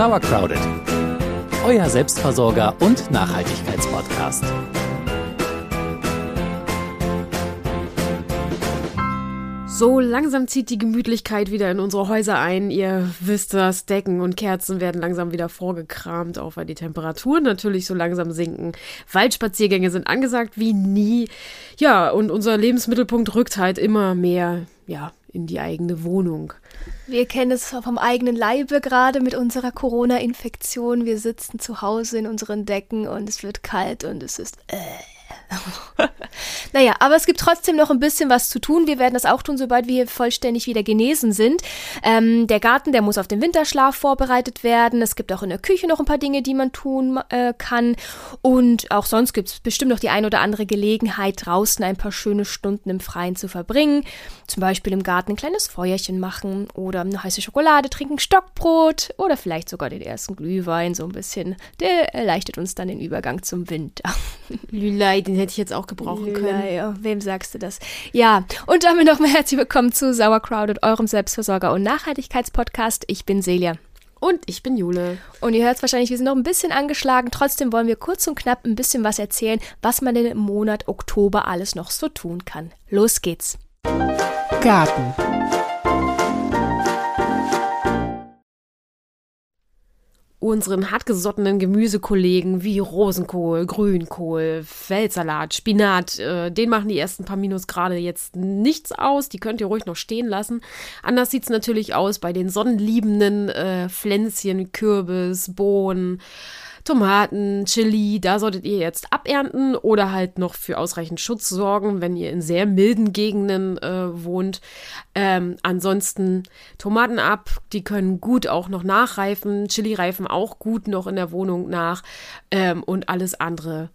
Sauercrowded, euer Selbstversorger und Nachhaltigkeitspodcast. So langsam zieht die Gemütlichkeit wieder in unsere Häuser ein. Ihr wisst das, Decken und Kerzen werden langsam wieder vorgekramt, auch weil die Temperaturen natürlich so langsam sinken. Waldspaziergänge sind angesagt wie nie. Ja, und unser Lebensmittelpunkt rückt halt immer mehr, ja, in die eigene Wohnung. Wir kennen es vom eigenen Leibe gerade mit unserer Corona-Infektion. Wir sitzen zu Hause in unseren Decken und es wird kalt und es ist äh. naja, aber es gibt trotzdem noch ein bisschen was zu tun. Wir werden das auch tun, sobald wir vollständig wieder genesen sind. Ähm, der Garten, der muss auf den Winterschlaf vorbereitet werden. Es gibt auch in der Küche noch ein paar Dinge, die man tun äh, kann. Und auch sonst gibt es bestimmt noch die ein oder andere Gelegenheit, draußen ein paar schöne Stunden im Freien zu verbringen. Zum Beispiel im Garten ein kleines Feuerchen machen oder eine heiße Schokolade trinken, Stockbrot oder vielleicht sogar den ersten Glühwein so ein bisschen. Der erleichtert uns dann den Übergang zum Winter. Den hätte ich jetzt auch gebrauchen können. Ja, wem sagst du das? Ja, und damit nochmal herzlich willkommen zu Sauercrowded, eurem Selbstversorger- und Nachhaltigkeitspodcast. Ich bin Celia. Und ich bin Jule. Und ihr hört es wahrscheinlich, wir sind noch ein bisschen angeschlagen. Trotzdem wollen wir kurz und knapp ein bisschen was erzählen, was man denn im Monat Oktober alles noch so tun kann. Los geht's. Garten. Unseren hartgesottenen Gemüsekollegen wie Rosenkohl, Grünkohl, Feldsalat, Spinat, äh, den machen die ersten paar Minus gerade jetzt nichts aus. Die könnt ihr ruhig noch stehen lassen. Anders sieht es natürlich aus bei den sonnenliebenden äh, Pflänzchen, Kürbis, Bohnen. Tomaten, Chili, da solltet ihr jetzt abernten oder halt noch für ausreichend Schutz sorgen, wenn ihr in sehr milden Gegenden äh, wohnt. Ähm, ansonsten Tomaten ab, die können gut auch noch nachreifen, Chili reifen auch gut noch in der Wohnung nach ähm, und alles andere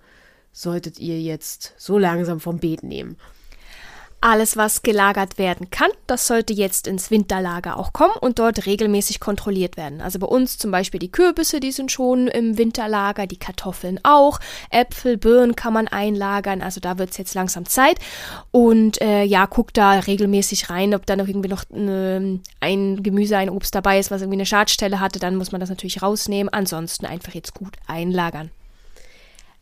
solltet ihr jetzt so langsam vom Beet nehmen. Alles, was gelagert werden kann, das sollte jetzt ins Winterlager auch kommen und dort regelmäßig kontrolliert werden. Also bei uns zum Beispiel die Kürbisse, die sind schon im Winterlager, die Kartoffeln auch, Äpfel, Birnen kann man einlagern, also da wird es jetzt langsam Zeit. Und äh, ja, guckt da regelmäßig rein, ob da noch irgendwie noch ne, ein Gemüse, ein Obst dabei ist, was irgendwie eine Schadstelle hatte, dann muss man das natürlich rausnehmen. Ansonsten einfach jetzt gut einlagern.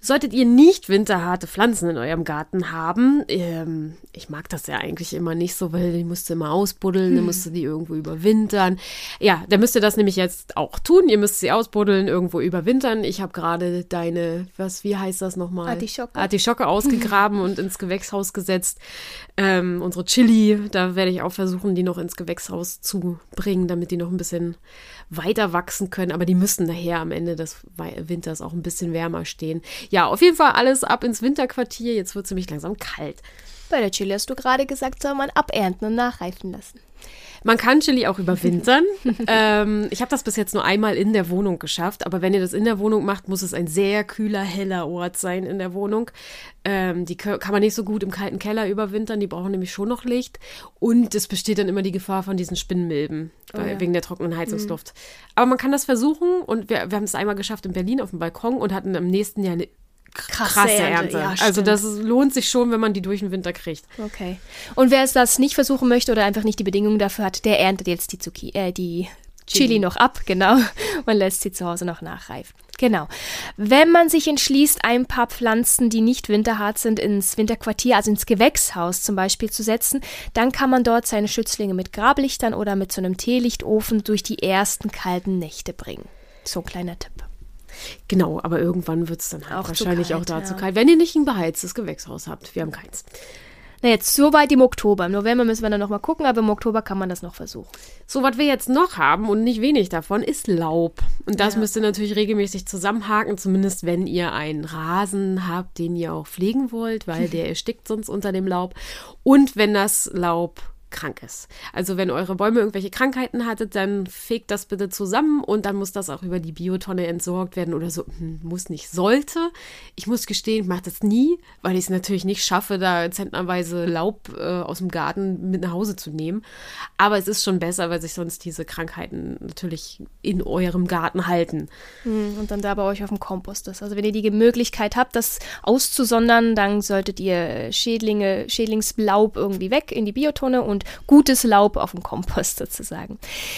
Solltet ihr nicht winterharte Pflanzen in eurem Garten haben, ähm, ich mag das ja eigentlich immer nicht so, weil die musst du immer ausbuddeln, hm. dann musst du die irgendwo überwintern. Ja, dann müsst ihr das nämlich jetzt auch tun. Ihr müsst sie ausbuddeln, irgendwo überwintern. Ich habe gerade deine, was, wie heißt das nochmal? Artischocke. Artischocke ausgegraben und ins Gewächshaus gesetzt. Ähm, unsere Chili, da werde ich auch versuchen, die noch ins Gewächshaus zu bringen, damit die noch ein bisschen weiter wachsen können. Aber die müssen nachher am Ende des Winters auch ein bisschen wärmer stehen ja, auf jeden Fall alles ab ins Winterquartier. Jetzt wird es nämlich langsam kalt. Bei der Chili hast du gerade gesagt, soll man abernten und nachreifen lassen. Man kann Chili auch überwintern. ähm, ich habe das bis jetzt nur einmal in der Wohnung geschafft, aber wenn ihr das in der Wohnung macht, muss es ein sehr kühler, heller Ort sein in der Wohnung. Ähm, die kann man nicht so gut im kalten Keller überwintern, die brauchen nämlich schon noch Licht. Und es besteht dann immer die Gefahr von diesen Spinnmilben, oh, ja. wegen der trockenen Heizungsluft. Mhm. Aber man kann das versuchen und wir, wir haben es einmal geschafft in Berlin auf dem Balkon und hatten im nächsten Jahr eine krasse, krasse Ernte. Ja, also das lohnt sich schon, wenn man die durch den Winter kriegt. Okay. Und wer es das nicht versuchen möchte oder einfach nicht die Bedingungen dafür hat, der erntet jetzt die, Zucchi äh, die Chili. Chili noch ab, genau, und lässt sie zu Hause noch nachreifen. Genau. Wenn man sich entschließt, ein paar Pflanzen, die nicht winterhart sind, ins Winterquartier, also ins Gewächshaus zum Beispiel zu setzen, dann kann man dort seine Schützlinge mit Grablichtern oder mit so einem Teelichtofen durch die ersten kalten Nächte bringen. So ein kleiner Tipp. Genau, aber irgendwann wird es dann halt auch wahrscheinlich kalt, auch dazu ja. kalt, wenn ihr nicht ein beheiztes Gewächshaus habt. Wir haben keins. Na jetzt soweit im Oktober. Im November müssen wir dann nochmal gucken, aber im Oktober kann man das noch versuchen. So, was wir jetzt noch haben und nicht wenig davon, ist Laub. Und das ja. müsst ihr natürlich regelmäßig zusammenhaken, zumindest wenn ihr einen Rasen habt, den ihr auch pflegen wollt, weil der erstickt sonst unter dem Laub. Und wenn das Laub krank ist. Also wenn eure Bäume irgendwelche Krankheiten hattet, dann fegt das bitte zusammen und dann muss das auch über die Biotonne entsorgt werden oder so. Hm, muss nicht, sollte. Ich muss gestehen, ich mache das nie, weil ich es natürlich nicht schaffe, da zentnerweise Laub äh, aus dem Garten mit nach Hause zu nehmen. Aber es ist schon besser, weil sich sonst diese Krankheiten natürlich in eurem Garten halten. Hm, und dann da bei euch auf dem Kompost ist. Also wenn ihr die Möglichkeit habt, das auszusondern, dann solltet ihr Schädlinge, Schädlingslaub irgendwie weg in die Biotonne und und gutes Laub auf dem Kompost sozusagen.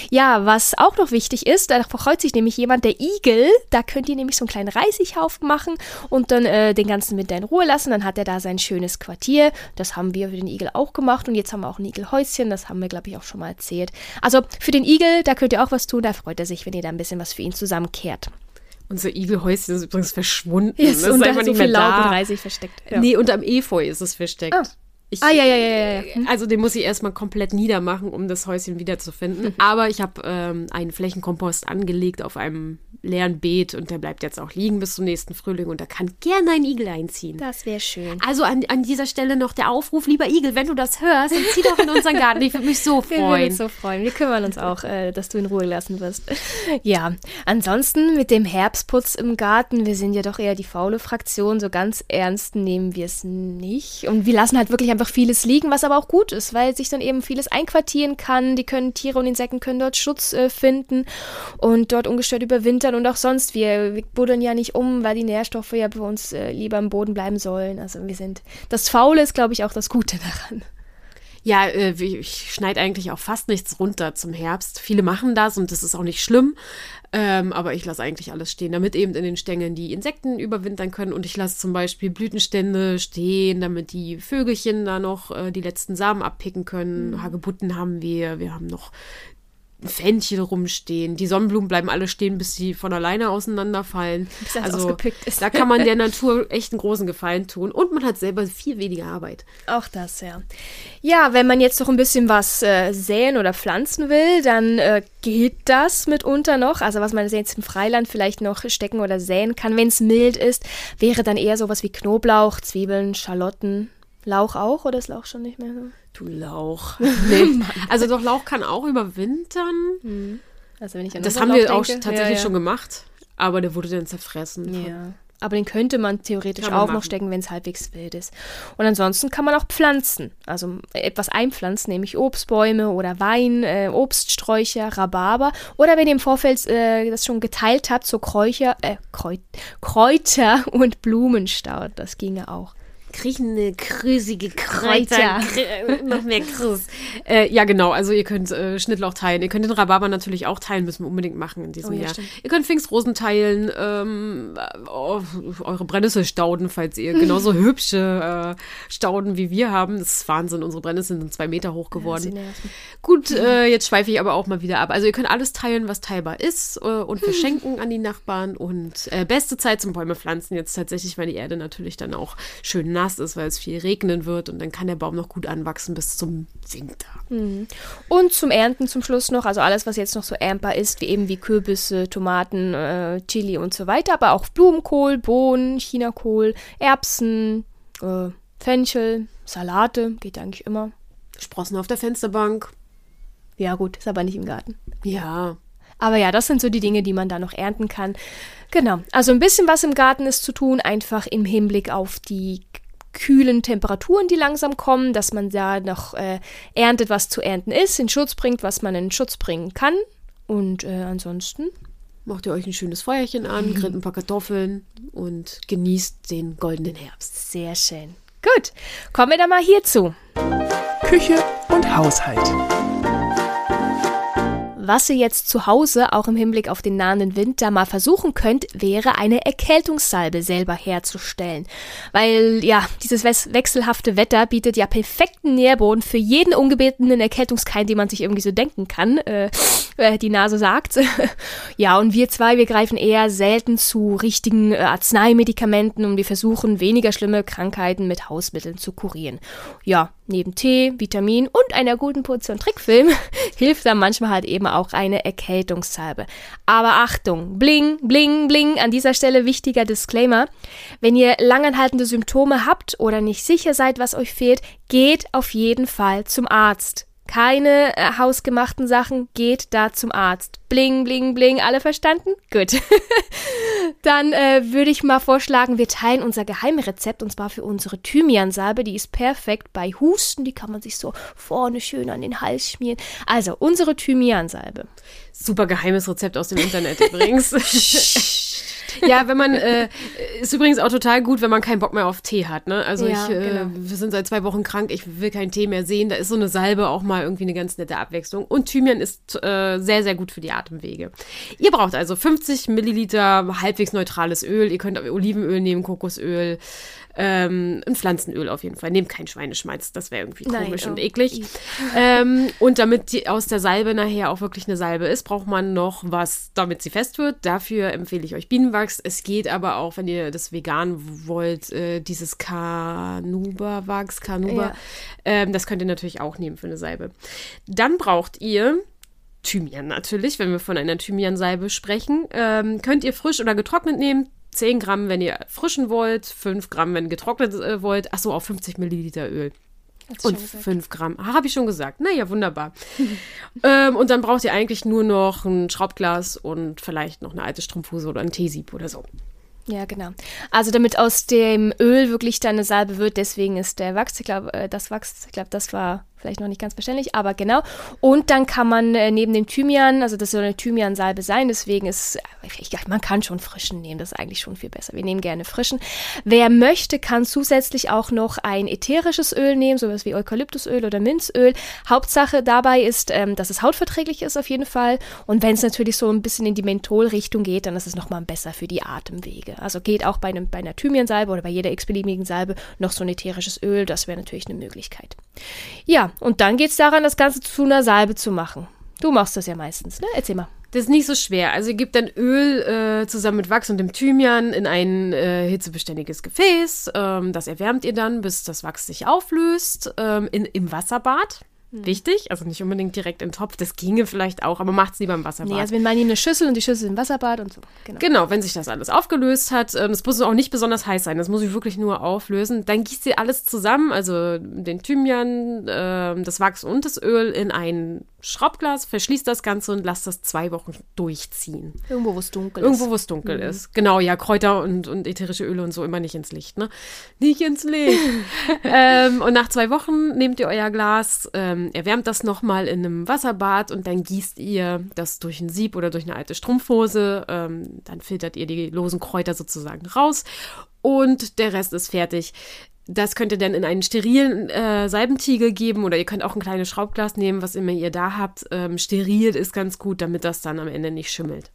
Ja, was auch noch wichtig ist, da freut sich nämlich jemand, der Igel, da könnt ihr nämlich so einen kleinen Reisighaufen machen und dann äh, den ganzen Winter in Ruhe lassen, dann hat er da sein schönes Quartier. Das haben wir für den Igel auch gemacht und jetzt haben wir auch ein Igelhäuschen, das haben wir glaube ich auch schon mal erzählt. Also für den Igel, da könnt ihr auch was tun, da freut er sich, wenn ihr da ein bisschen was für ihn zusammenkehrt. Unser Igelhäuschen ist übrigens verschwunden. Yes, das und ist da einfach so nicht mehr viel Laub und da. Reisig versteckt. Ja. Nee, unterm Efeu ist es versteckt. Ah. Ich, Ah, ja, ja, ja, ja, ja. Also den muss ich erstmal komplett niedermachen, um das Häuschen wiederzufinden. Mhm. Aber ich habe ähm, einen Flächenkompost angelegt auf einem leeren Beet und der bleibt jetzt auch liegen bis zum nächsten Frühling und da kann gerne ein Igel einziehen. Das wäre schön. Also an, an dieser Stelle noch der Aufruf, lieber Igel, wenn du das hörst, dann zieh doch in unseren Garten. Ich würde mich so Wir würden freuen. uns so freuen. Wir kümmern uns auch, äh, dass du in Ruhe lassen wirst. Ja, ansonsten mit dem Herbstputz im Garten, wir sind ja doch eher die faule Fraktion, so ganz ernst nehmen wir es nicht. Und wir lassen halt wirklich einfach vieles liegen, was aber auch gut ist, weil sich dann eben vieles einquartieren kann. Die können, Tiere und Insekten können dort Schutz äh, finden und dort ungestört überwintern und auch sonst. Wir, wir buddeln ja nicht um, weil die Nährstoffe ja bei uns äh, lieber im Boden bleiben sollen. Also wir sind, das Faule ist, glaube ich, auch das Gute daran. Ja, äh, ich schneide eigentlich auch fast nichts runter zum Herbst. Viele machen das und das ist auch nicht schlimm. Ähm, aber ich lasse eigentlich alles stehen, damit eben in den Stängeln die Insekten überwintern können. Und ich lasse zum Beispiel Blütenstände stehen, damit die Vögelchen da noch äh, die letzten Samen abpicken können. Hagebutten haben wir, wir haben noch Fenchel rumstehen. Die Sonnenblumen bleiben alle stehen, bis sie von alleine auseinanderfallen. Bis ist. da kann man der Natur echt einen großen Gefallen tun. Und man hat selber viel weniger Arbeit. Auch das, ja. Ja, wenn man jetzt noch ein bisschen was äh, säen oder pflanzen will, dann äh, geht das mitunter noch. Also was man jetzt im Freiland vielleicht noch stecken oder säen kann, wenn es mild ist, wäre dann eher sowas wie Knoblauch, Zwiebeln, Schalotten. Lauch auch oder ist Lauch schon nicht mehr so? Du Lauch. Nee. also doch, Lauch kann auch überwintern. Also wenn ich an Das haben wir Lauch auch denke, tatsächlich ja, ja. schon gemacht. Aber der wurde dann zerfressen. Ja. Aber den könnte man theoretisch man auch noch machen. stecken, wenn es halbwegs wild ist. Und ansonsten kann man auch pflanzen. Also etwas einpflanzen, nämlich Obstbäume oder Wein, äh, Obststräucher, Rhabarber. Oder wenn ihr im Vorfeld äh, das schon geteilt habt, so Kräucher, äh, Kräut, Kräuter und Blumenstaud. Das ginge auch. Kriechende, krüsige Kräuter. Kräuter. Krü- noch mehr Krüs. Äh, ja, genau. Also ihr könnt äh, Schnittlauch teilen. Ihr könnt den Rhabarber natürlich auch teilen. Müssen wir unbedingt machen in diesem Oh ja, Jahr. stimmt. Ihr könnt Pfingstrosen teilen. Ähm, oh, eure Brennnesselstauden, falls ihr genauso hübsche äh, Stauden wie wir haben. Das ist Wahnsinn. Unsere Brennnesseln sind zwei Meter hoch geworden. nerven. Gut, äh, jetzt schweife ich aber auch mal wieder ab. Also ihr könnt alles teilen, was teilbar ist äh, und verschenken an die Nachbarn. Und äh, beste Zeit zum Bäume pflanzen jetzt tatsächlich, weil die Erde natürlich dann auch schön nass ist, weil es viel regnen wird und dann kann der Baum noch gut anwachsen bis zum Winter. Und zum Ernten zum Schluss noch, also alles, was jetzt noch so erntbar ist, wie eben wie Kürbisse, Tomaten, äh, Chili und so weiter, aber auch Blumenkohl, Bohnen, Chinakohl, Erbsen, äh, Fenchel, Salate, geht eigentlich immer. Sprossen auf der Fensterbank. Ja gut, ist aber nicht im Garten. Ja. Aber ja, das sind so die Dinge, die man da noch ernten kann. Genau, also ein bisschen was im Garten ist zu tun, einfach im Hinblick auf die kühlen Temperaturen, die langsam kommen, dass man da noch äh, erntet, was zu ernten ist, in Schutz bringt, was man in Schutz bringen kann. Und äh, ansonsten Macht ihr euch ein schönes Feuerchen an, grillt ein paar Kartoffeln und genießt den goldenen Herbst. sehr schön. Gut, kommen wir dann mal hierzu. Küche und Haushalt. Was ihr jetzt zu Hause auch im Hinblick auf den nahenden Winter mal versuchen könnt, wäre eine Erkältungssalbe selber herzustellen. Weil ja, dieses wechselhafte Wetter bietet ja perfekten Nährboden für jeden ungebetenen Erkältungskeim, den man sich irgendwie so denken kann. Äh, die Nase sagt. ja, und wir zwei, wir greifen eher selten zu richtigen äh, Arzneimedikamenten und wir versuchen weniger schlimme Krankheiten mit Hausmitteln zu kurieren. Ja, neben Tee, Vitamin und einer guten Portion Trickfilm hilft dann manchmal halt eben auch eine Erkältungssalbe. Aber Achtung, bling, bling, bling, an dieser Stelle wichtiger Disclaimer. Wenn ihr langanhaltende Symptome habt oder nicht sicher seid, was euch fehlt, geht auf jeden Fall zum Arzt. Keine äh, hausgemachten Sachen, geht da zum Arzt. Bling, bling, bling, alle verstanden? Gut. Dann äh, würde ich mal vorschlagen, wir teilen unser Geheimrezept und zwar für unsere Thymiansalbe. Die ist perfekt bei Husten, die kann man sich so vorne schön an den Hals schmieren. Also unsere Thymiansalbe. Super geheimes Rezept aus dem Internet übrigens. Ja, wenn man, äh, ist übrigens auch total gut, wenn man keinen Bock mehr auf Tee hat, ne? Also Ja, ich, äh, genau. wir sind seit zwei Wochen krank, ich will keinen Tee mehr sehen. Da ist so eine Salbe auch mal irgendwie eine ganz nette Abwechslung. Und Thymian ist äh, sehr, sehr gut für die Atemwege. Ihr braucht also 50 Milliliter halbwegs neutrales Öl. Ihr könnt Olivenöl nehmen, Kokosöl, ähm, ein Pflanzenöl auf jeden Fall. Nehmt kein Schweineschmalz, das wäre irgendwie Nein, komisch oh. und eklig. ähm, und damit die aus der Salbe nachher auch wirklich eine Salbe ist, braucht man noch was, damit sie fest wird. Dafür empfehle ich euch Bienenwachs. Es geht aber auch, wenn ihr das vegan wollt, äh, dieses Kanuba-Wachs, Kanuba. Ja. Ähm, das könnt ihr natürlich auch nehmen für eine Salbe. Dann braucht ihr Thymian natürlich, wenn wir von einer Thymiansalbe sprechen. Ähm, könnt ihr frisch oder getrocknet nehmen. 10 Gramm, wenn ihr frischen wollt, 5 Gramm, wenn getrocknet äh, wollt. Achso, auf 50 Milliliter Öl. Und 5 Gramm. Ah, habe ich schon gesagt. Naja, wunderbar. ähm, und dann braucht ihr eigentlich nur noch ein Schraubglas und vielleicht noch eine alte Strumpfhose oder ein Teesieb oder so. Ja, genau. Also damit aus dem Öl wirklich dann eine Salbe wird, deswegen ist der Wachs, ich glaube, äh, das Wachs, ich glaube, das war vielleicht noch nicht ganz verständlich, aber genau. Und dann kann man äh, neben dem Thymian, also das soll eine Thymiansalbe sein, deswegen ist, äh, ich, man kann schon frischen nehmen, das ist eigentlich schon viel besser. Wir nehmen gerne frischen. Wer möchte, kann zusätzlich auch noch ein ätherisches Öl nehmen, sowas wie Eukalyptusöl oder Minzöl. Hauptsache dabei ist, ähm, dass es hautverträglich ist auf jeden Fall. Und wenn es natürlich so ein bisschen in die Mentholrichtung geht, dann ist es nochmal besser für die Atemwege. Also geht auch bei, einem, bei einer Thymiansalbe oder bei jeder x-beliebigen Salbe noch so ein ätherisches Öl, das wäre natürlich eine Möglichkeit. Ja, und dann geht es daran, das Ganze zu einer Salbe zu machen. Du machst das ja meistens, ne? Erzähl mal. Das ist nicht so schwer. Also ihr gebt dann Öl äh, zusammen mit Wachs und dem Thymian in ein äh, hitzebeständiges Gefäß. Ähm, das erwärmt ihr dann, bis das Wachs sich auflöst. Ähm, in, Im Wasserbad. Wichtig, also nicht unbedingt direkt in den Topf. Das ginge vielleicht auch, aber macht es lieber im Wasserbad. Nee, also wir meinen eine Schüssel und die Schüssel im Wasserbad und so. Genau. Genau, wenn sich das alles aufgelöst hat, ähm, es muss auch nicht besonders heiß sein, das muss ich wirklich nur auflösen. Dann gießt ihr alles zusammen, also den Thymian, ähm, das Wachs und das Öl in ein Schraubglas, verschließt das Ganze und lasst das zwei Wochen durchziehen. Irgendwo, wo es dunkel Irgendwo, ist. wo es dunkel ist. Genau, ja, Kräuter und, und ätherische Öle und so immer nicht ins Licht, ne? Nicht ins Licht. ähm, und nach zwei Wochen nehmt ihr euer Glas, ähm, erwärmt das nochmal in einem Wasserbad und dann gießt ihr das durch ein Sieb oder durch eine alte Strumpfhose. Ähm, dann filtert ihr die losen Kräuter sozusagen raus und der Rest ist fertig. Das könnt ihr dann in einen sterilen äh, Salbentiegel geben oder ihr könnt auch ein kleines Schraubglas nehmen, was immer ihr da habt. Ähm, steril ist ganz gut, damit das dann am Ende nicht schimmelt.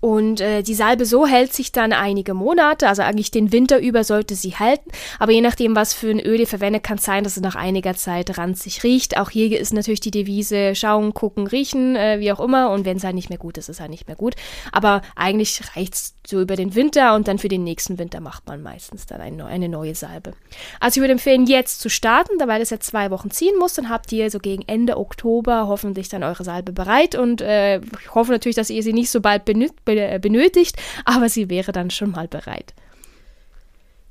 Und äh, die Salbe so hält sich dann einige Monate, also eigentlich den Winter über sollte sie halten. Aber je nachdem, was für ein Öl ihr verwendet, kann es sein, dass es nach einiger Zeit ranzig riecht. Auch hier ist natürlich die Devise schauen, gucken, riechen, äh, wie auch immer. Und wenn es halt nicht mehr gut ist, ist es halt nicht mehr gut. Aber eigentlich reicht es so über den Winter und dann für den nächsten Winter macht man meistens dann ein, neu- eine neue Salbe. Also ich würde empfehlen, jetzt zu starten, da weil es ja zwei Wochen ziehen muss. Dann habt ihr so gegen Ende Oktober hoffentlich dann eure Salbe bereit. Und äh, ich hoffe natürlich, dass ihr sie nicht so bald äh, benötigt, aber sie wäre dann schon mal bereit.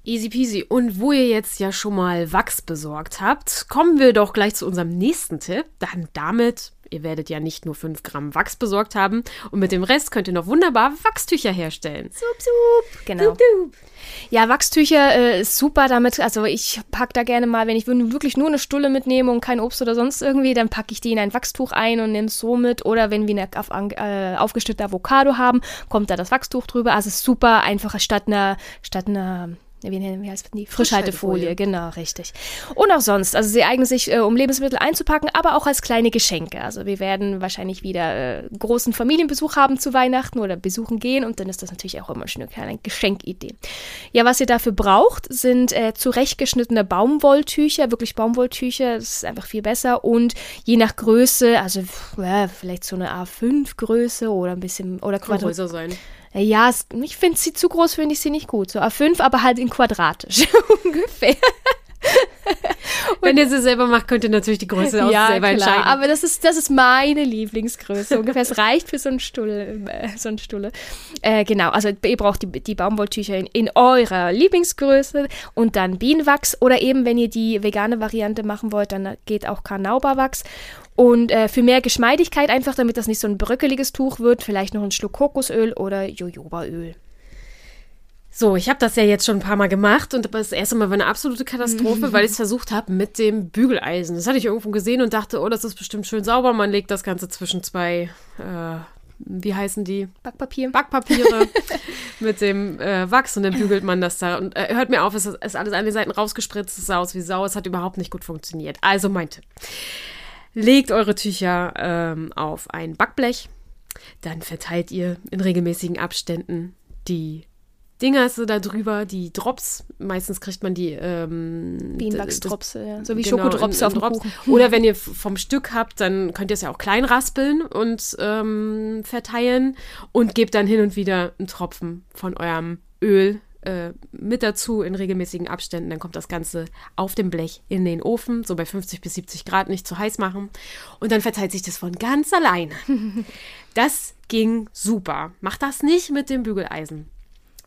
Easy peasy. Und wo ihr jetzt ja schon mal Wachs besorgt habt, kommen wir doch gleich zu unserem nächsten Tipp. Dann damit, ihr werdet ja nicht nur 5 Gramm Wachs besorgt haben und mit dem Rest könnt ihr noch wunderbar Wachstücher herstellen. Sup, sup. Genau. Ja, Wachstücher äh, ist super damit. Also ich packe da gerne mal, wenn ich wirklich nur eine Stulle mitnehme und kein Obst oder sonst irgendwie, dann packe ich die in ein Wachstuch ein und nehme es so mit. Oder wenn wir eine auf, äh, aufgeschnittene Avocado haben, kommt da das Wachstuch drüber. Also es ist super einfach statt einer, statt einer wie, nennen- wie heißt die? Frischhaltefolie, Frischhaltefolie. genau, richtig. Und auch sonst. Also sie eignen sich, äh, um Lebensmittel einzupacken, aber auch als kleine Geschenke. Also wir werden wahrscheinlich wieder äh, großen Familienbesuch haben zu Weihnachten oder besuchen gehen und dann ist das natürlich auch immer schon eine kleine Geschenkidee. Ja, was ihr dafür braucht, sind äh, zurechtgeschnittene Baumwolltücher, wirklich Baumwolltücher, das ist einfach viel besser und je nach Größe, also vielleicht so eine A5-Größe oder ein bisschen, oder Kann größer sein. Ja, es, ich finde sie zu groß, finde ich sie nicht gut. So A5, aber halt in quadratisch ungefähr. Wenn ihr sie selber macht, könnt ihr natürlich die Größe auch ja, selber klar. entscheiden. Aber das ist, das ist meine Lieblingsgröße. Ungefähr. Es reicht für so einen Stuhl, äh, so einen Stulle. Äh, genau, also ihr braucht die, die Baumwolltücher in, in eurer Lieblingsgröße und dann Bienenwachs oder eben, wenn ihr die vegane Variante machen wollt, dann geht auch Karnauberwachs. Und äh, für mehr Geschmeidigkeit einfach, damit das nicht so ein bröckeliges Tuch wird, vielleicht noch ein Schluck Kokosöl oder Jojobaöl. So, ich habe das ja jetzt schon ein paar Mal gemacht und das erste Mal war eine absolute Katastrophe, weil ich es versucht habe mit dem Bügeleisen. Das hatte ich irgendwo gesehen und dachte, oh, das ist bestimmt schön sauber. Man legt das Ganze zwischen zwei, äh, wie heißen die? Backpapier. Backpapiere. mit dem äh, Wachs und dann bügelt man das da. Und äh, hört mir auf, es ist alles an den Seiten rausgespritzt, es sah aus wie Sau, es hat überhaupt nicht gut funktioniert. Also mein Tipp. Legt eure Tücher ähm, auf ein Backblech, dann verteilt ihr in regelmäßigen Abständen die Dinger so da drüber, die Drops. Meistens kriegt man die ähm, Bienenwachsdrops, ja. so wie genau, Schokodrops auf Drops. Kuchen. Oder wenn ihr vom Stück habt, dann könnt ihr es ja auch klein raspeln und ähm, verteilen und gebt dann hin und wieder einen Tropfen von eurem Öl äh, mit dazu in regelmäßigen Abständen. Dann kommt das Ganze auf dem Blech in den Ofen, so bei 50 bis 70 Grad, nicht zu heiß machen. Und dann verteilt sich das von ganz alleine. Das ging super. Macht das nicht mit dem Bügeleisen.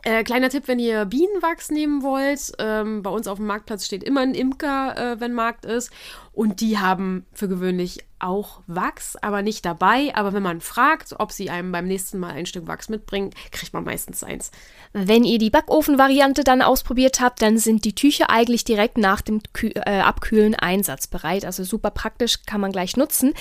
Äh, kleiner Tipp, wenn ihr Bienenwachs nehmen wollt. Ähm, bei uns auf dem Marktplatz steht immer ein Imker, äh, wenn Markt ist. Und die haben für gewöhnlich auch Wachs, aber nicht dabei. Aber wenn man fragt, ob sie einem beim nächsten Mal ein Stück Wachs mitbringen, kriegt man meistens eins. Wenn ihr die Backofenvariante dann ausprobiert habt, dann sind die Tücher eigentlich direkt nach dem Kü äh, Abkühlen einsatzbereit. Also super praktisch, kann man gleich nutzen.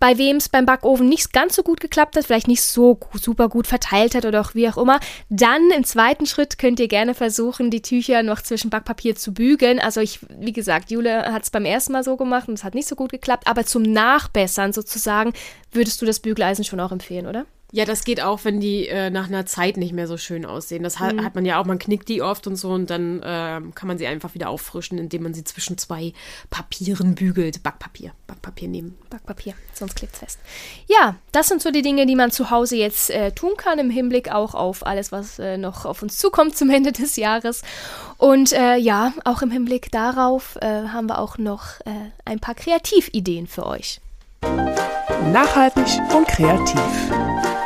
Bei wem es beim Backofen nicht ganz so gut geklappt hat, vielleicht nicht so super gut verteilt hat oder auch wie auch immer, dann im zweiten Schritt könnt ihr gerne versuchen, die Tücher noch zwischen Backpapier zu bügeln. Also ich, wie gesagt, Jule hat es beim ersten Mal so gemacht und es hat nicht so gut geklappt, aber zum Nachbessern sozusagen würdest du das Bügeleisen schon auch empfehlen, oder? Ja, das geht auch, wenn die äh, nach einer Zeit nicht mehr so schön aussehen. Das ha hat man ja auch, man knickt die oft und so und dann ähm, kann man sie einfach wieder auffrischen, indem man sie zwischen zwei Papieren bügelt. Backpapier, Backpapier nehmen. Backpapier, sonst klebt fest. Ja, das sind so die Dinge, die man zu Hause jetzt äh, tun kann, im Hinblick auch auf alles, was äh, noch auf uns zukommt zum Ende des Jahres. Und äh, ja, auch im Hinblick darauf äh, haben wir auch noch äh, ein paar Kreativideen für euch. Nachhaltig und kreativ.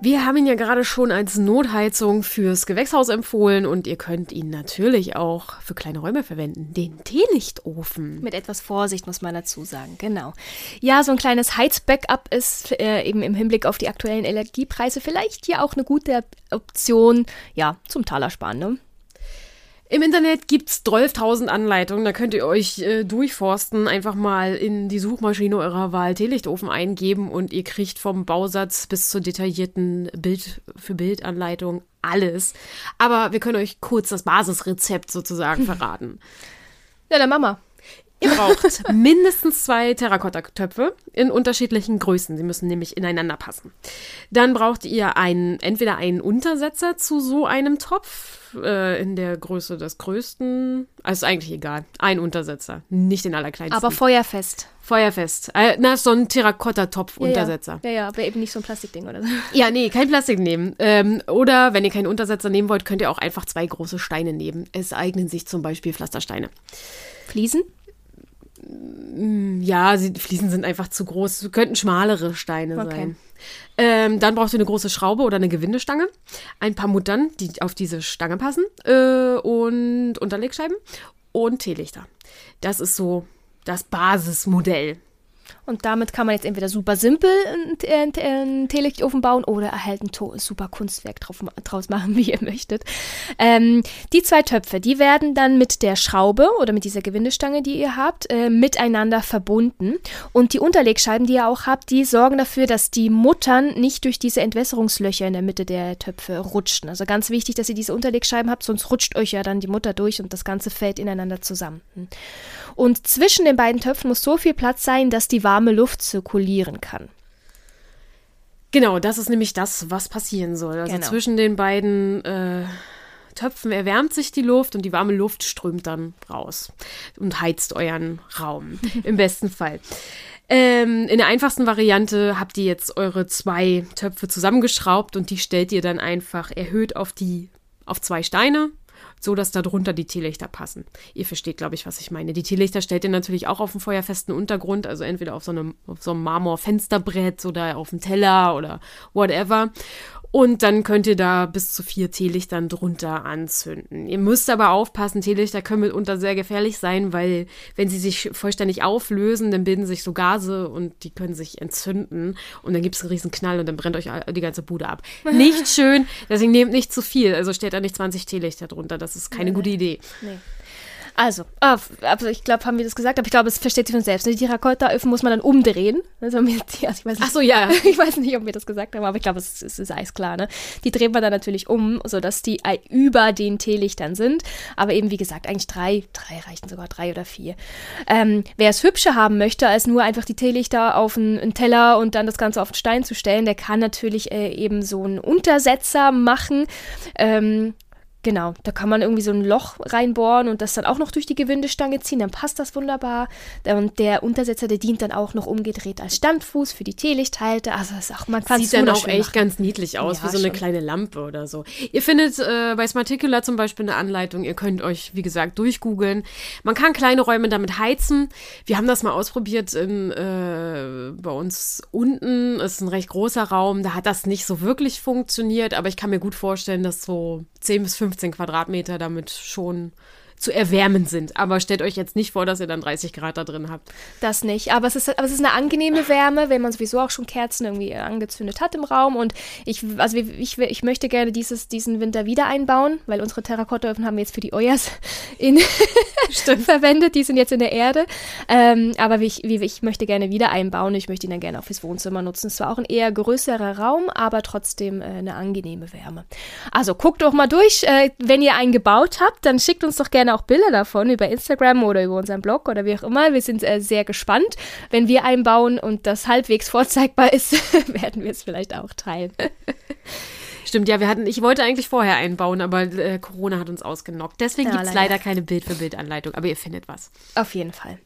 Wir haben ihn ja gerade schon als Notheizung fürs Gewächshaus empfohlen und ihr könnt ihn natürlich auch für kleine Räume verwenden. Den Teelichtofen. Mit etwas Vorsicht muss man dazu sagen, genau. Ja, so ein kleines Heizbackup ist äh, eben im Hinblick auf die aktuellen Energiepreise vielleicht hier auch eine gute Option, ja, zum Talersparen, ne? Im Internet gibt es 12.000 Anleitungen, da könnt ihr euch äh, durchforsten, einfach mal in die Suchmaschine eurer Wahl Teelichtofen eingeben und ihr kriegt vom Bausatz bis zur detaillierten Bild für Bild Anleitung alles. Aber wir können euch kurz das Basisrezept sozusagen verraten. Ja, dann Mama. Ihr braucht mindestens zwei Terrakotta-Töpfe in unterschiedlichen Größen. Sie müssen nämlich ineinander passen. Dann braucht ihr einen, entweder einen Untersetzer zu so einem Topf äh, in der Größe des größten. Also ist eigentlich egal. Ein Untersetzer, nicht den allerkleinsten. Aber feuerfest. feuerfest. Äh, na, so ein Terrakotta-Topf-Untersetzer. Ja, ja, ja, aber eben nicht so ein Plastikding oder so. Ja, nee, kein Plastik nehmen. Ähm, oder wenn ihr keinen Untersetzer nehmen wollt, könnt ihr auch einfach zwei große Steine nehmen. Es eignen sich zum Beispiel Pflastersteine. Fliesen? Ja, sie, die Fliesen sind einfach zu groß. Es könnten schmalere Steine Okay. sein. Ähm, dann brauchst du eine große Schraube oder eine Gewindestange, ein paar Muttern, die auf diese Stange passen äh, und Unterlegscheiben und Teelichter. Das ist so das Basismodell. Und damit kann man jetzt entweder super simpel einen, einen Teelichtofen bauen oder halt ein super Kunstwerk drauf, draus machen, wie ihr möchtet. Ähm, die zwei Töpfe, die werden dann mit der Schraube oder mit dieser Gewindestange, die ihr habt, äh, miteinander verbunden. Und die Unterlegscheiben, die ihr auch habt, die sorgen dafür, dass die Muttern nicht durch diese Entwässerungslöcher in der Mitte der Töpfe rutschen. Also ganz wichtig, dass ihr diese Unterlegscheiben habt, sonst rutscht euch ja dann die Mutter durch und das Ganze fällt ineinander zusammen. Und zwischen den beiden Töpfen muss so viel Platz sein, dass die warme Luft zirkulieren kann. Genau, das ist nämlich das, was passieren soll. Also Genau. zwischen den beiden äh, Töpfen erwärmt sich die Luft und die warme Luft strömt dann raus und heizt euren Raum. Im besten Fall. Ähm, in der einfachsten Variante habt ihr jetzt eure zwei Töpfe zusammengeschraubt und die stellt ihr dann einfach erhöht auf die auf zwei Steine, so dass darunter die Teelichter passen. Ihr versteht, glaube ich, was ich meine. Die Teelichter stellt ihr natürlich auch auf einen feuerfesten Untergrund, also entweder auf so einem, auf so einem Marmorfensterbrett oder auf dem Teller oder whatever. Und dann könnt ihr da bis zu vier Teelichtern drunter anzünden. Ihr müsst aber aufpassen, Teelichter können mitunter sehr gefährlich sein, weil wenn sie sich vollständig auflösen, dann bilden sich so Gase und die können sich entzünden und dann gibt es einen riesen Knall und dann brennt euch die ganze Bude ab. Nicht schön, deswegen nehmt nicht zu viel. Also stellt da nicht 20 Teelichter drunter, das ist keine gute Idee. Also, ah, also ich glaube, haben wir das gesagt, aber ich glaube, es versteht sich von selbst. Die Terrakotta-Öfen muss man dann umdrehen. Also, also ich weiß nicht, Ach so, ja. ich weiß nicht, ob wir das gesagt haben, aber ich glaube, es, es ist eisklar. Ne? Die dreht man dann natürlich um, sodass die über den Teelichtern sind. Aber eben, wie gesagt, eigentlich drei, drei reichen sogar, drei oder vier. Ähm, wer es hübscher haben möchte, als nur einfach die Teelichter auf einen, einen, Teller und dann das Ganze auf den Stein zu stellen, der kann natürlich äh, eben so einen Untersetzer machen. Ähm, Genau, da kann man irgendwie so ein Loch reinbohren und das dann auch noch durch die Gewindestange ziehen, dann passt das wunderbar. Und der Untersetzer, der dient dann auch noch umgedreht als Standfuß für die Teelichthalte. Also das ist auch, man kann Sieht dann auch echt machen. ganz niedlich aus, ja, wie so eine schon. kleine Lampe oder so. Ihr findet äh, bei Smarticular zum Beispiel eine Anleitung. Ihr könnt euch, wie gesagt, durchgoogeln. Man kann kleine Räume damit heizen. Wir haben das mal ausprobiert in, äh, bei uns unten. Ist ein recht großer Raum. Da hat das nicht so wirklich funktioniert, aber ich kann mir gut vorstellen, dass so 10 bis 15 Quadratmeter damit schon zu erwärmen sind. Aber stellt euch jetzt nicht vor, dass ihr dann 30 Grad da drin habt. Das nicht. Aber es ist, aber es ist eine angenehme Wärme, wenn man sowieso auch schon Kerzen irgendwie angezündet hat im Raum. Und ich, also ich, ich möchte gerne dieses, diesen Winter wieder einbauen, weil unsere Terrakottaöfen haben wir jetzt für die Oyas in verwendet. Die sind jetzt in der Erde. Ähm, aber ich, ich möchte gerne wieder einbauen. Ich möchte ihn dann gerne auch fürs Wohnzimmer nutzen. Es war auch ein eher größerer Raum, aber trotzdem äh, eine angenehme Wärme. Also guckt doch mal durch. Äh, wenn ihr einen gebaut habt, dann schickt uns doch gerne gerne auch Bilder davon über Instagram oder über unseren Blog oder wie auch immer. Wir sind äh, sehr gespannt. Wenn wir einbauen und das halbwegs vorzeigbar ist, werden wir es vielleicht auch teilen. Stimmt, ja, wir hatten, ich wollte eigentlich vorher einbauen, aber äh, Corona hat uns ausgenockt. Deswegen ja, gibt es leider. leider keine Bild-für-Bild-Anleitung, aber ihr findet was. Auf jeden Fall.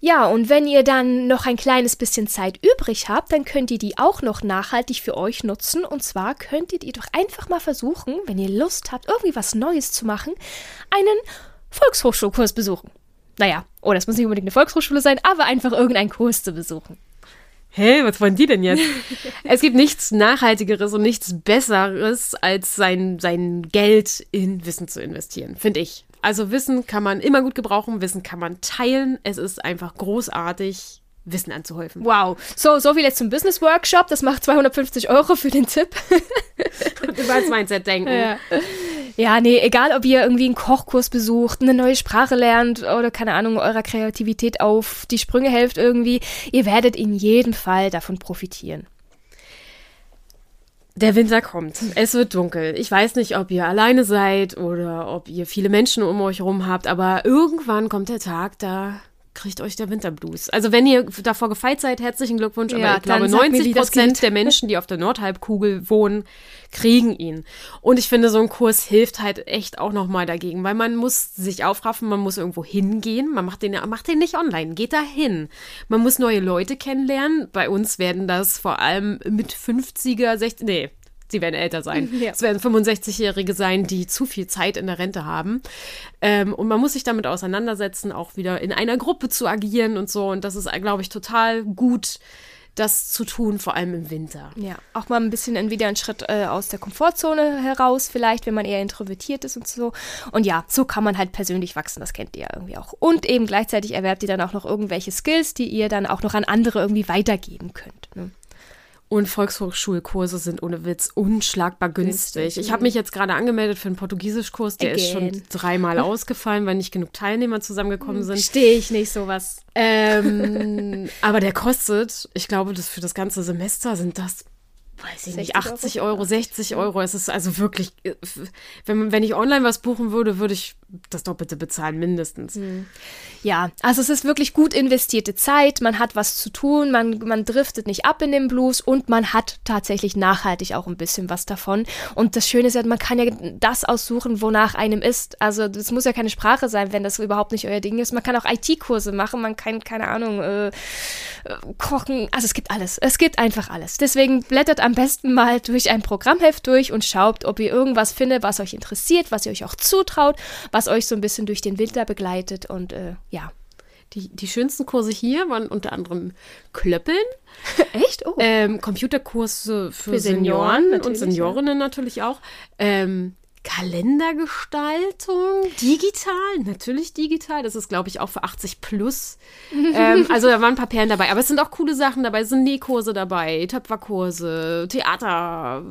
Ja, und wenn ihr dann noch ein kleines bisschen Zeit übrig habt, dann könnt ihr die auch noch nachhaltig für euch nutzen. Und zwar könntet ihr doch einfach mal versuchen, wenn ihr Lust habt, irgendwie was Neues zu machen, einen Volkshochschulkurs besuchen. Naja, oh, das muss nicht unbedingt eine Volkshochschule sein, aber einfach irgendeinen Kurs zu besuchen. Hä, was wollen die denn jetzt? es gibt nichts Nachhaltigeres und nichts Besseres, als sein, sein Geld in Wissen zu investieren, finde ich. Also Wissen kann man immer gut gebrauchen, Wissen kann man teilen. Es ist einfach großartig, Wissen anzuhäufen. Wow. So, so viel jetzt zum Business Workshop. Das macht 250 Euro für den Tipp. Und über das Mindset denken. Ja. Ja, nee, egal ob ihr irgendwie einen Kochkurs besucht, eine neue Sprache lernt oder keine Ahnung, eurer Kreativität auf die Sprünge helft irgendwie, ihr werdet in jedem Fall davon profitieren. Der Winter kommt. Es wird dunkel. Ich weiß nicht, ob ihr alleine seid oder ob ihr viele Menschen um euch herum habt, aber irgendwann kommt der Tag, da kriegt euch der Winterblues. Also wenn ihr davor gefeit seid, herzlichen Glückwunsch. Ja, aber ich glaube, 90 Prozent der Menschen, die auf der Nordhalbkugel wohnen, kriegen ihn. Und ich finde, so ein Kurs hilft halt echt auch nochmal dagegen, weil man muss sich aufraffen, man muss irgendwo hingehen. Man macht den, macht den nicht online, geht da hin. Man muss neue Leute kennenlernen. Bei uns werden das vor allem mit 50er, 60, nee, sie werden älter sein. Ja. Es werden 65-Jährige sein, die zu viel Zeit in der Rente haben. Ähm, und man muss sich damit auseinandersetzen, auch wieder in einer Gruppe zu agieren und so. Und das ist, glaube ich, total gut das zu tun, vor allem im Winter. Ja, auch mal ein bisschen entweder einen Schritt äh, aus der Komfortzone heraus, vielleicht, wenn man eher introvertiert ist und so. Und ja, so kann man halt persönlich wachsen, das kennt ihr ja irgendwie auch. Und eben gleichzeitig erwerbt ihr dann auch noch irgendwelche Skills, die ihr dann auch noch an andere irgendwie weitergeben könnt. Ne? Und Volkshochschulkurse sind ohne Witz unschlagbar günstig. Ich habe mich jetzt gerade angemeldet für einen Portugiesischkurs, der Again. ist schon dreimal ausgefallen, weil nicht genug Teilnehmer zusammengekommen sind. Stehe ich nicht sowas. Ähm, aber der kostet, ich glaube, das für das ganze Semester sind das weiß ich nicht, 80 Euro, Euro 60 Euro. Es ist also wirklich, äh, wenn, wenn ich online was buchen würde, würde ich das Doppelte bezahlen, mindestens. Hm. Ja, also es ist wirklich gut investierte Zeit, man hat was zu tun, man, man driftet nicht ab in den Blues und man hat tatsächlich nachhaltig auch ein bisschen was davon. Und das Schöne ist ja, man kann ja das aussuchen, wonach einem ist. Also es muss ja keine Sprache sein, wenn das überhaupt nicht euer Ding ist. Man kann auch IT-Kurse machen, man kann, keine Ahnung, äh, äh, kochen. Also es gibt alles. Es gibt einfach alles. Deswegen blättert am besten mal durch ein Programmheft durch und schaut, ob ihr irgendwas findet, was euch interessiert, was ihr euch auch zutraut, was euch so ein bisschen durch den Winter begleitet und äh, ja. Die, die schönsten Kurse hier waren unter anderem Klöppeln. Echt? Oh. Ähm, Computerkurse für, für Senioren, Senioren und Seniorinnen ja. natürlich auch. Ähm, Kalendergestaltung, digital, natürlich digital. Das ist, glaube ich, auch für 80 plus. ähm, also da waren ein paar Perlen dabei. Aber es sind auch coole Sachen dabei. Es sind Nähkurse dabei, Töpferkurse, Theater.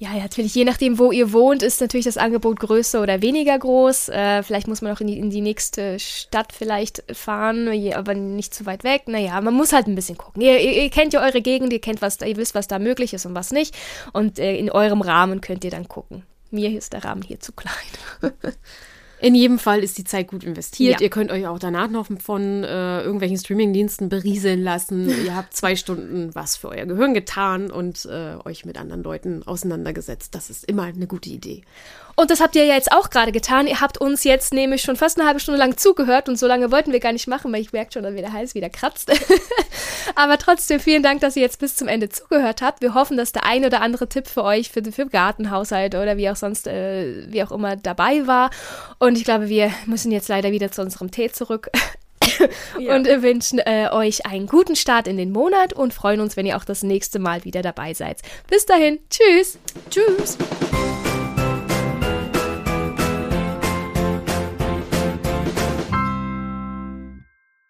Ja, natürlich, je nachdem, wo ihr wohnt, ist natürlich das Angebot größer oder weniger groß. Äh, vielleicht muss man auch in die, in die nächste Stadt vielleicht fahren, aber nicht zu weit weg. Naja, man muss halt ein bisschen gucken. Ihr, ihr, ihr kennt ja eure Gegend, ihr kennt was, ihr wisst, was da möglich ist und was nicht. Und äh, in eurem Rahmen könnt ihr dann gucken. Mir ist der Rahmen hier zu klein. In jedem Fall ist die Zeit gut investiert. Ja. Ihr könnt euch auch danach noch von äh, irgendwelchen Streamingdiensten berieseln lassen. Ihr habt zwei Stunden was für euer Gehirn getan und äh, euch mit anderen Leuten auseinandergesetzt. Das ist immer eine gute Idee. Und das habt ihr ja jetzt auch gerade getan. Ihr habt uns jetzt nämlich schon fast eine halbe Stunde lang zugehört und so lange wollten wir gar nicht machen, weil ich merke schon, dass mir der Hals wieder kratzt. Aber trotzdem vielen Dank, dass ihr jetzt bis zum Ende zugehört habt. Wir hoffen, dass der ein oder andere Tipp für euch, für, für Gartenhaushalt oder wie auch sonst, äh, wie auch immer dabei war. Und ich glaube, wir müssen jetzt leider wieder zu unserem Tee zurück. Ja. und wünschen äh, euch einen guten Start in den Monat und freuen uns, wenn ihr auch das nächste Mal wieder dabei seid. Bis dahin, tschüss. Tschüss.